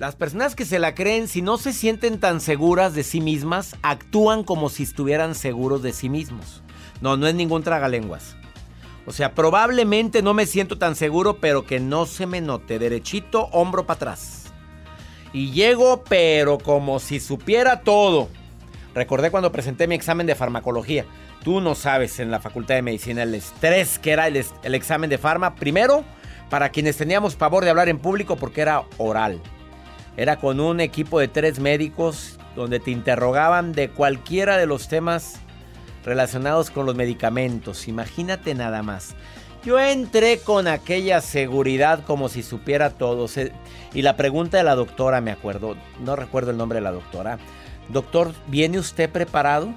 Las personas que se la creen, si no se sienten tan seguras de sí mismas, actúan como si estuvieran seguros de sí mismos. No, no es ningún tragalenguas. O sea, probablemente no me siento tan seguro, pero que no se me note. Derechito, hombro para atrás. Y llego, pero como si supiera todo. Recordé cuando presenté mi examen de farmacología. Tú no sabes en la Facultad de Medicina el estrés que era el, examen de farma. Primero, para quienes teníamos pavor de hablar en público porque era oral. Era con un equipo de tres médicos donde te interrogaban de cualquiera de los temas relacionados con los medicamentos. Imagínate nada más. Yo entré con aquella seguridad como si supiera todo. Y la pregunta de la doctora, me acuerdo, no recuerdo el nombre de la doctora. Doctor, ¿viene usted preparado?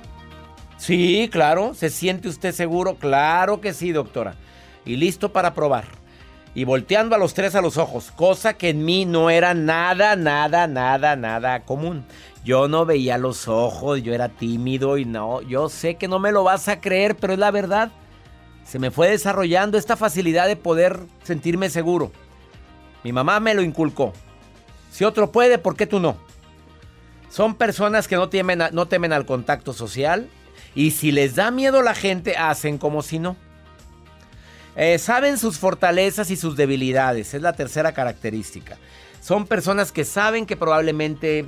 Sí, claro. ¿Se siente usted seguro? Claro que sí, doctora. Y listo para probar y volteando a los tres a los ojos, cosa que en mí no era nada, nada, nada, nada común. Yo no veía los ojos, yo era tímido y no, yo sé que no me lo vas a creer, pero es la verdad. Se me fue desarrollando esta facilidad de poder sentirme seguro. Mi mamá me lo inculcó. Si otro puede, ¿por qué tú no? Son personas que no temen, no temen al contacto social y si les da miedo la gente, hacen como si no. Eh, saben sus fortalezas y sus debilidades, es la tercera característica. Son personas que saben que probablemente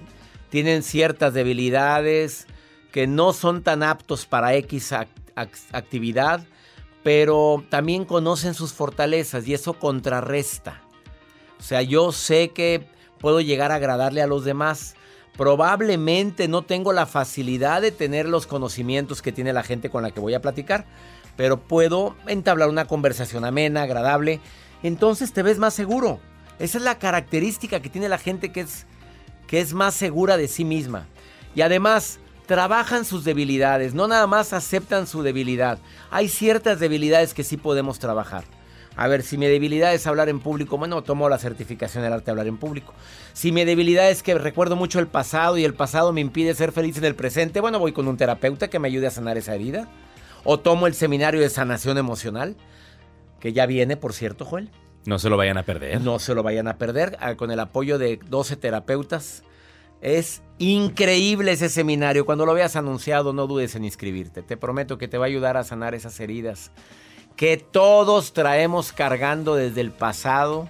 tienen ciertas debilidades, que no son tan aptos para X actividad, pero también conocen sus fortalezas y eso contrarresta. O sea, yo sé que puedo llegar a agradarle a los demás. Probablemente no tengo la facilidad de tener los conocimientos que tiene la gente con la que voy a platicar pero puedo entablar una conversación amena, agradable, entonces te ves más seguro. Esa es la característica que tiene la gente que es, que es más segura de sí misma. Y además, trabajan sus debilidades, no nada más aceptan su debilidad. Hay ciertas debilidades que sí podemos trabajar. A ver, si mi debilidad es hablar en público, bueno, tomo la certificación del arte de hablar en público. Si mi debilidad es que recuerdo mucho el pasado y el pasado me impide ser feliz en el presente, bueno, voy con un terapeuta que me ayude a sanar esa herida. O tomo el seminario de sanación emocional, que ya viene, por cierto, Joel. No se lo vayan a perder. No se lo vayan a perder, ah, con el apoyo de 12 terapeutas. Es increíble ese seminario. Cuando lo veas anunciado, no dudes en inscribirte. Te prometo que te va a ayudar a sanar esas heridas que todos traemos cargando desde el pasado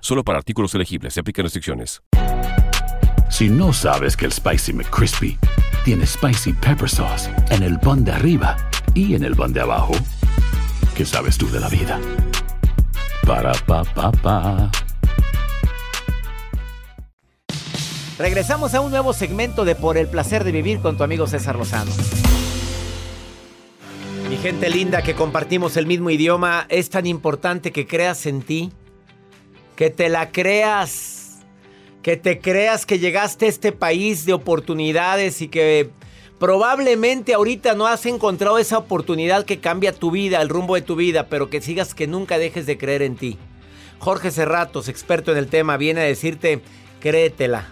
Solo para artículos elegibles. Se aplican restricciones. Si no sabes que el Spicy McCrispy tiene Spicy Pepper Sauce en el pan de arriba y en el pan de abajo, ¿qué sabes tú de la vida? Para, pa, pa, pa. Regresamos a un nuevo segmento de Por el placer de vivir con tu amigo César Lozano. Mi gente linda que compartimos el mismo idioma, es tan importante que creas en ti que te la creas, que te creas que llegaste a este país de oportunidades y que probablemente ahorita no has encontrado esa oportunidad que cambia tu vida, el rumbo de tu vida, pero que sigas que nunca dejes de creer en ti. Jorge Cerratos, experto en el tema, viene a decirte, créetela.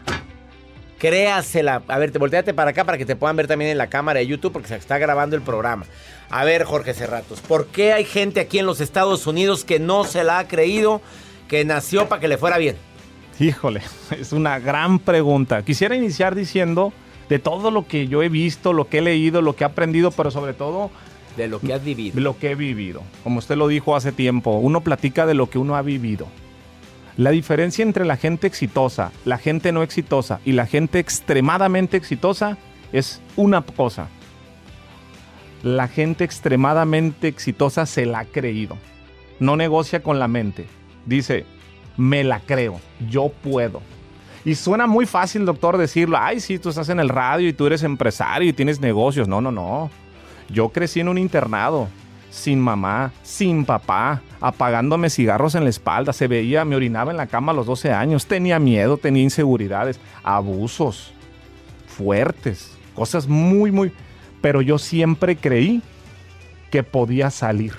Créasela. A ver, te volteate para acá para que te puedan ver también en la cámara de YouTube porque se está grabando el programa. A ver, Jorge Cerratos, ¿por qué hay gente aquí en los Estados Unidos que no se la ha creído, que nació para que le fuera bien? Híjole, es una gran pregunta. Quisiera iniciar diciendo de todo lo que yo he visto, lo que he leído, lo que he aprendido, pero sobre todo de lo que has vivido. Lo que he vivido. Como usted lo dijo hace tiempo, uno platica de lo que uno ha vivido. La diferencia entre la gente exitosa, la gente no exitosa y la gente extremadamente exitosa es una cosa. La gente extremadamente exitosa se la ha creído. No negocia con la mente. Dice, me la creo, yo puedo. Y suena muy fácil, doctor, decirlo, ay, sí, tú estás en el radio y tú eres empresario y tienes negocios. No, no, no. Yo crecí en un internado, sin mamá, sin papá, apagándome cigarros en la espalda. Se veía, me orinaba en la cama a los 12 años. Tenía miedo, tenía inseguridades, abusos fuertes, cosas muy, muy... Pero yo siempre creí que podía salir.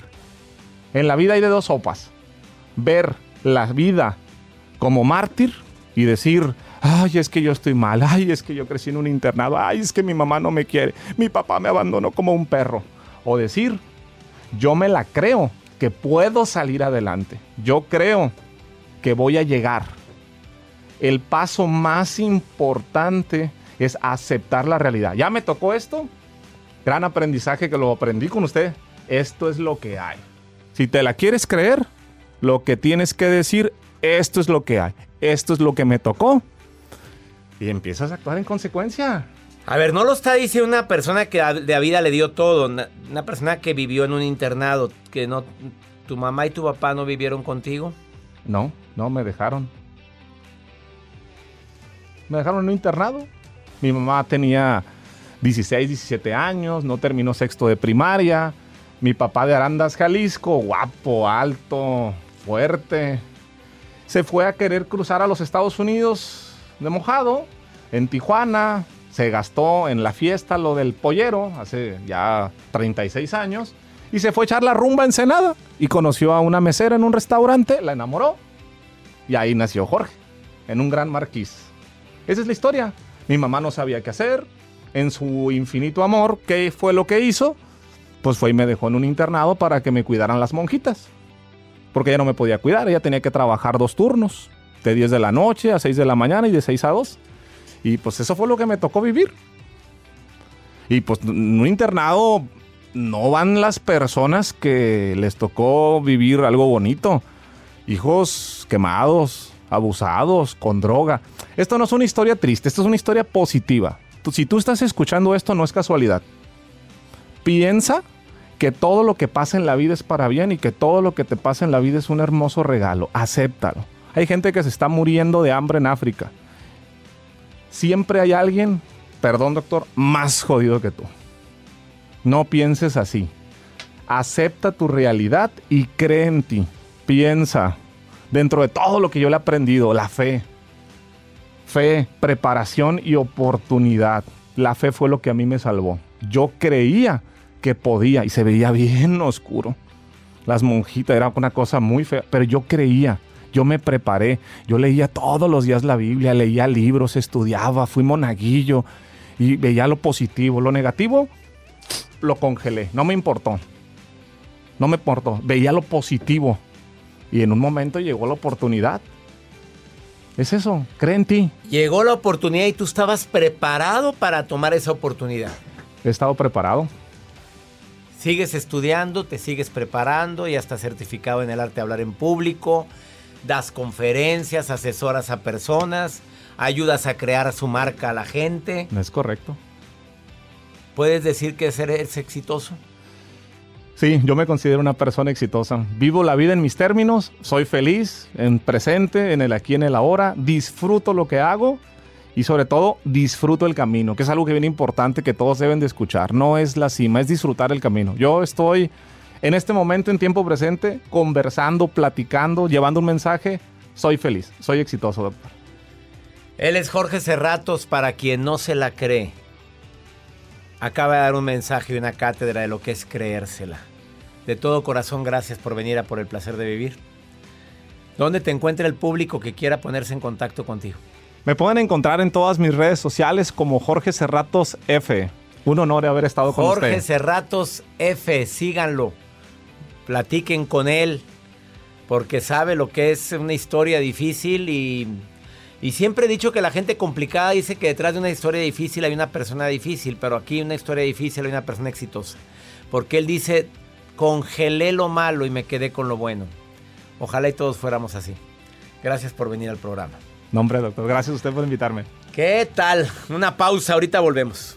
En la vida hay de dos sopas. Ver la vida como mártir y decir, ay, es que yo estoy mal, ay, es que yo crecí en un internado, ay, es que mi mamá no me quiere, mi papá me abandonó como un perro. O decir, yo me la creo que puedo salir adelante, yo creo que voy a llegar. El paso más importante es aceptar la realidad. Ya me tocó esto, gran aprendizaje que lo aprendí con usted. Esto es lo que hay. Si te la quieres creer, lo que tienes que decir, esto es lo que hay esto es lo que me tocó. Y empiezas a actuar en consecuencia. A ver, no lo está diciendo una persona que de vida le dio todo, una, persona que vivió en un internado, que no, tu mamá y tu papá no vivieron contigo. No, no me dejaron. Me dejaron en un internado. Mi mamá tenía 16, 17 años, no terminó sexto de primaria. Mi papá de Arandas, Jalisco, guapo, alto, fuerte, se fue a querer cruzar a los Estados Unidos de mojado, en Tijuana, se gastó en la fiesta lo del pollero, hace ya 36 años, y se fue a echar la rumba en Senada, y conoció a una mesera en un restaurante, la enamoró, y ahí nació Jorge, en un gran marquís. Esa es la historia. Mi mamá no sabía qué hacer, en su infinito amor, ¿qué fue lo que hizo? Pues fue y me dejó en un internado para que me cuidaran las monjitas porque ella no me podía cuidar, ella tenía que trabajar dos turnos, de 10 de la noche a 6 de la mañana y de 6 a 2. Y pues eso fue lo que me tocó vivir. Y pues en un internado no van las personas que les tocó vivir algo bonito. Hijos quemados, abusados, con droga. Esto no es una historia triste, esto es una historia positiva. Si tú estás escuchando esto, no es casualidad. Piensa que todo lo que pasa en la vida es para bien y que todo lo que te pasa en la vida es un hermoso regalo. Acéptalo. Hay gente que se está muriendo de hambre en África. Siempre hay alguien, perdón doctor, más jodido que tú. No pienses así. Acepta tu realidad y cree en ti. Piensa dentro de todo lo que yo le he aprendido, la fe. Fe, preparación y oportunidad. La fe fue lo que a mí me salvó. Yo creía que podía y se veía bien oscuro. Las monjitas era una cosa muy fea, pero yo creía, yo me preparé, yo leía todos los días la Biblia, leía libros, estudiaba, fui monaguillo y veía lo positivo, lo negativo lo congelé, no me importó. No me importó, veía lo positivo y en un momento llegó la oportunidad. Es eso, cree en ti. Llegó la oportunidad y tú estabas preparado para tomar esa oportunidad. He estado preparado. Sigues estudiando, te sigues preparando, ya estás certificado en el arte de hablar en público, das conferencias, asesoras a personas, ayudas a crear su marca a la gente. Es correcto. ¿Puedes decir que eres exitoso? Sí, yo me considero una persona exitosa. Vivo la vida en mis términos, soy feliz, en presente, en el aquí, en el ahora, disfruto lo que hago y sobre todo disfruto el camino, que es algo que viene importante que todos deben de escuchar. No es la cima, es disfrutar el camino. Yo estoy en este momento, en tiempo presente, conversando, platicando, llevando un mensaje. Soy feliz, soy exitoso, doctor. Él es Jorge Cerratos, para quien no se la cree. Acaba de dar un mensaje y una cátedra de lo que es creérsela. De todo corazón, gracias por venir a Por el Placer de Vivir. ¿Dónde te encuentra el público que quiera ponerse en contacto contigo? Me pueden encontrar en todas mis redes sociales como Jorge Cerratos F. Un honor haber estado con usted. Jorge Cerratos F, síganlo. Platiquen con él porque sabe lo que es una historia difícil y, y siempre he dicho que la gente complicada dice que detrás de una historia difícil hay una persona difícil, pero aquí una historia difícil hay una persona exitosa. Porque él dice, congelé lo malo y me quedé con lo bueno. Ojalá y todos fuéramos así. Gracias por venir al programa. No, hombre, doctor. Gracias a usted por invitarme. ¿Qué tal? Una pausa, ahorita volvemos.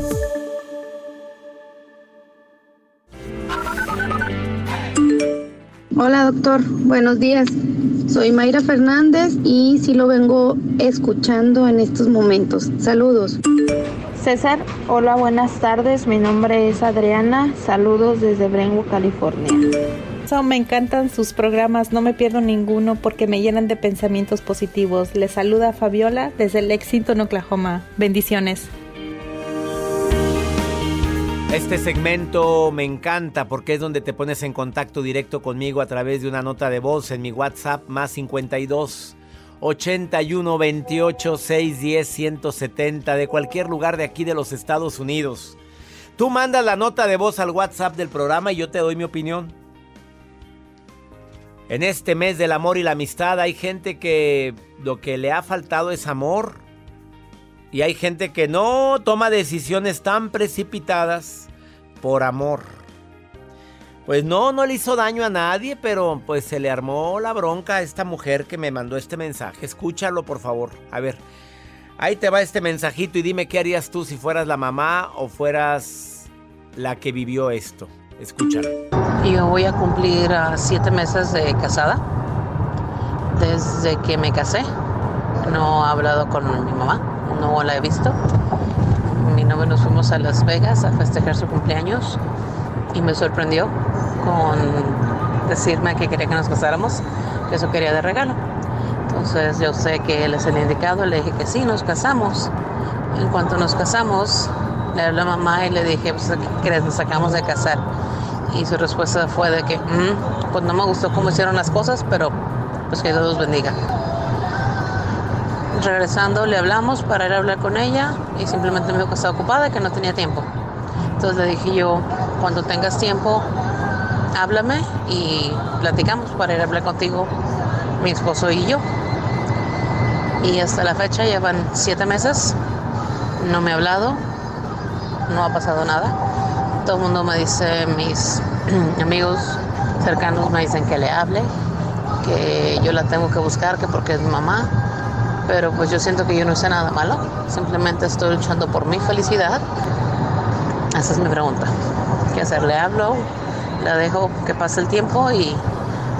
Hola doctor, buenos días. Soy Mayra Fernández y sí lo vengo escuchando en estos momentos. Saludos. César, hola, buenas tardes. Mi nombre es Adriana. Saludos desde Brentwood, California. Me encantan sus programas, no me pierdo ninguno porque me llenan de pensamientos positivos. Les saluda Fabiola desde Lexington, Oklahoma. Bendiciones. Este segmento me encanta porque es donde te pones en contacto directo conmigo a través de una nota de voz en mi WhatsApp más 52 81 28 610 170 de cualquier lugar de aquí de los Estados Unidos. Tú mandas la nota de voz al WhatsApp del programa y yo te doy mi opinión. En este mes del amor y la amistad hay gente que lo que le ha faltado es amor y hay gente que no toma decisiones tan precipitadas por amor. Pues no, no le hizo daño a nadie, pero pues se le armó la bronca a esta mujer que me mandó este mensaje. Escúchalo, por favor. A ver, ahí te va este mensajito y dime qué harías tú si fueras la mamá o fueras la que vivió esto. Escúchalo. Yo voy a cumplir uh, siete meses de casada. Desde que me casé, no he hablado con mi mamá no la he visto. Mi novio nos fuimos a Las Vegas a festejar su cumpleaños y me sorprendió con decirme que quería que nos casáramos, que eso quería de regalo. Entonces yo sé que él es el indicado, le dije que sí, nos casamos. En cuanto nos casamos, le hablé a mamá y le dije, pues, ¿qué crees? Nos sacamos de casar. Y su respuesta fue de que, mm, pues no me gustó cómo hicieron las cosas, pero pues que Dios los bendiga regresando le hablamos para ir a hablar con ella y simplemente me dijo que estaba ocupada y que no tenía tiempo. Entonces le dije yo, cuando tengas tiempo, háblame y platicamos para ir a hablar contigo, mi esposo y yo. Y hasta la fecha llevan siete meses, no me ha hablado, no ha pasado nada. Todo el mundo me dice, mis amigos cercanos me dicen que le hable, que yo la tengo que buscar, que porque es mi mamá pero pues yo siento que yo no hice nada malo, simplemente estoy luchando por mi felicidad. Esa es mi pregunta. ¿Qué hacer? ¿Le hablo? ¿La dejo que pase el tiempo y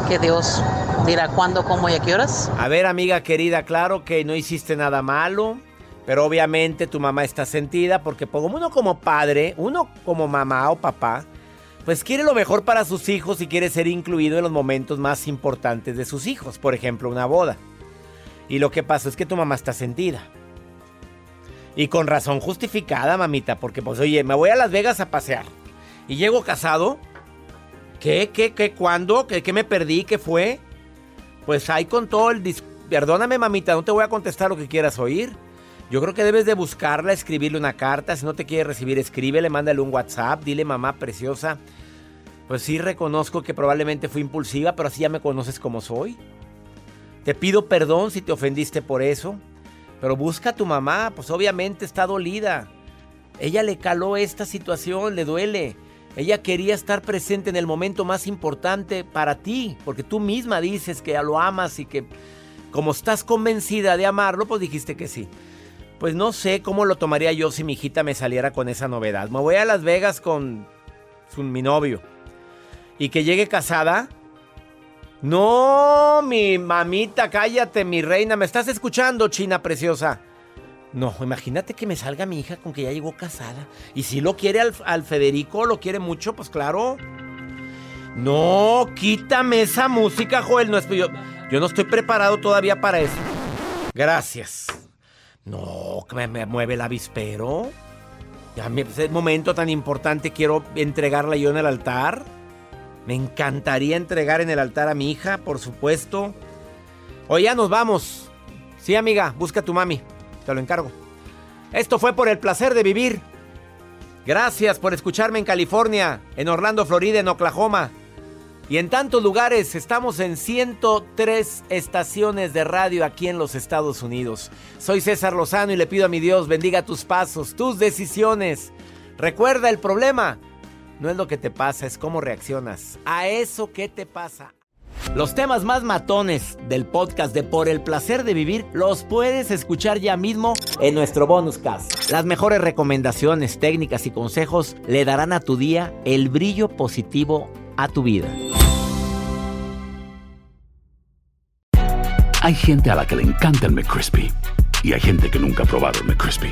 que Dios dirá cuándo, cómo y a qué horas? A ver, amiga querida, claro que no hiciste nada malo, pero obviamente tu mamá está sentida porque como uno como padre, uno como mamá o papá, pues quiere lo mejor para sus hijos y quiere ser incluido en los momentos más importantes de sus hijos, por ejemplo, una boda. Y lo que pasa es que tu mamá está sentida. Y con razón justificada, mamita, porque pues oye, me voy a Las Vegas a pasear. Y llego casado. ¿Qué, qué, qué, cuándo? ¿Qué, qué me perdí? ¿Qué fue? Pues ahí con todo el... Perdóname, mamita, no te voy a contestar lo que quieras oír. Yo creo que debes de buscarla, escribirle una carta. Si no te quiere recibir, escríbele, mándale un WhatsApp. Dile, mamá preciosa. Pues sí reconozco que probablemente fui impulsiva, pero así ya me conoces como soy. Te pido perdón si te ofendiste por eso. Pero busca a tu mamá, pues obviamente está dolida. Ella le caló esta situación, le duele. Ella quería estar presente en el momento más importante para ti, porque tú misma dices que ya lo amas y que como estás convencida de amarlo, pues dijiste que sí. Pues no sé cómo lo tomaría yo si mi hijita me saliera con esa novedad. Me voy a Las Vegas con mi novio. Y que llegue casada. No, mi mamita, cállate, mi reina. ¿Me estás escuchando, China preciosa? No, imagínate que me salga mi hija con que ya llegó casada. Y si lo quiere al, Federico, lo quiere mucho, pues claro. No, quítame esa música, Joel. No yo, yo no estoy preparado todavía para eso. Gracias. No, que me, mueve el avispero. Ya ese momento tan importante quiero entregarla yo en el altar. Me encantaría entregar en el altar a mi hija, por supuesto. Hoy ya nos vamos. Sí, amiga, busca a tu mami. Te lo encargo. Esto fue por el placer de vivir. Gracias por escucharme en California, en Orlando, Florida, en Oklahoma. Y en tantos lugares, estamos en 103 estaciones de radio aquí en los Estados Unidos. Soy César Lozano y le pido a mi Dios bendiga tus pasos, tus decisiones. Recuerda el problema. No es lo que te pasa, es cómo reaccionas a eso que te pasa. Los temas más matones del podcast de Por el placer de vivir los puedes escuchar ya mismo en nuestro bonus cast. Las mejores recomendaciones, técnicas y consejos le darán a tu día el brillo positivo a tu vida. Hay gente a la que le encanta el McCrispy y hay gente que nunca ha probado el McCrispy.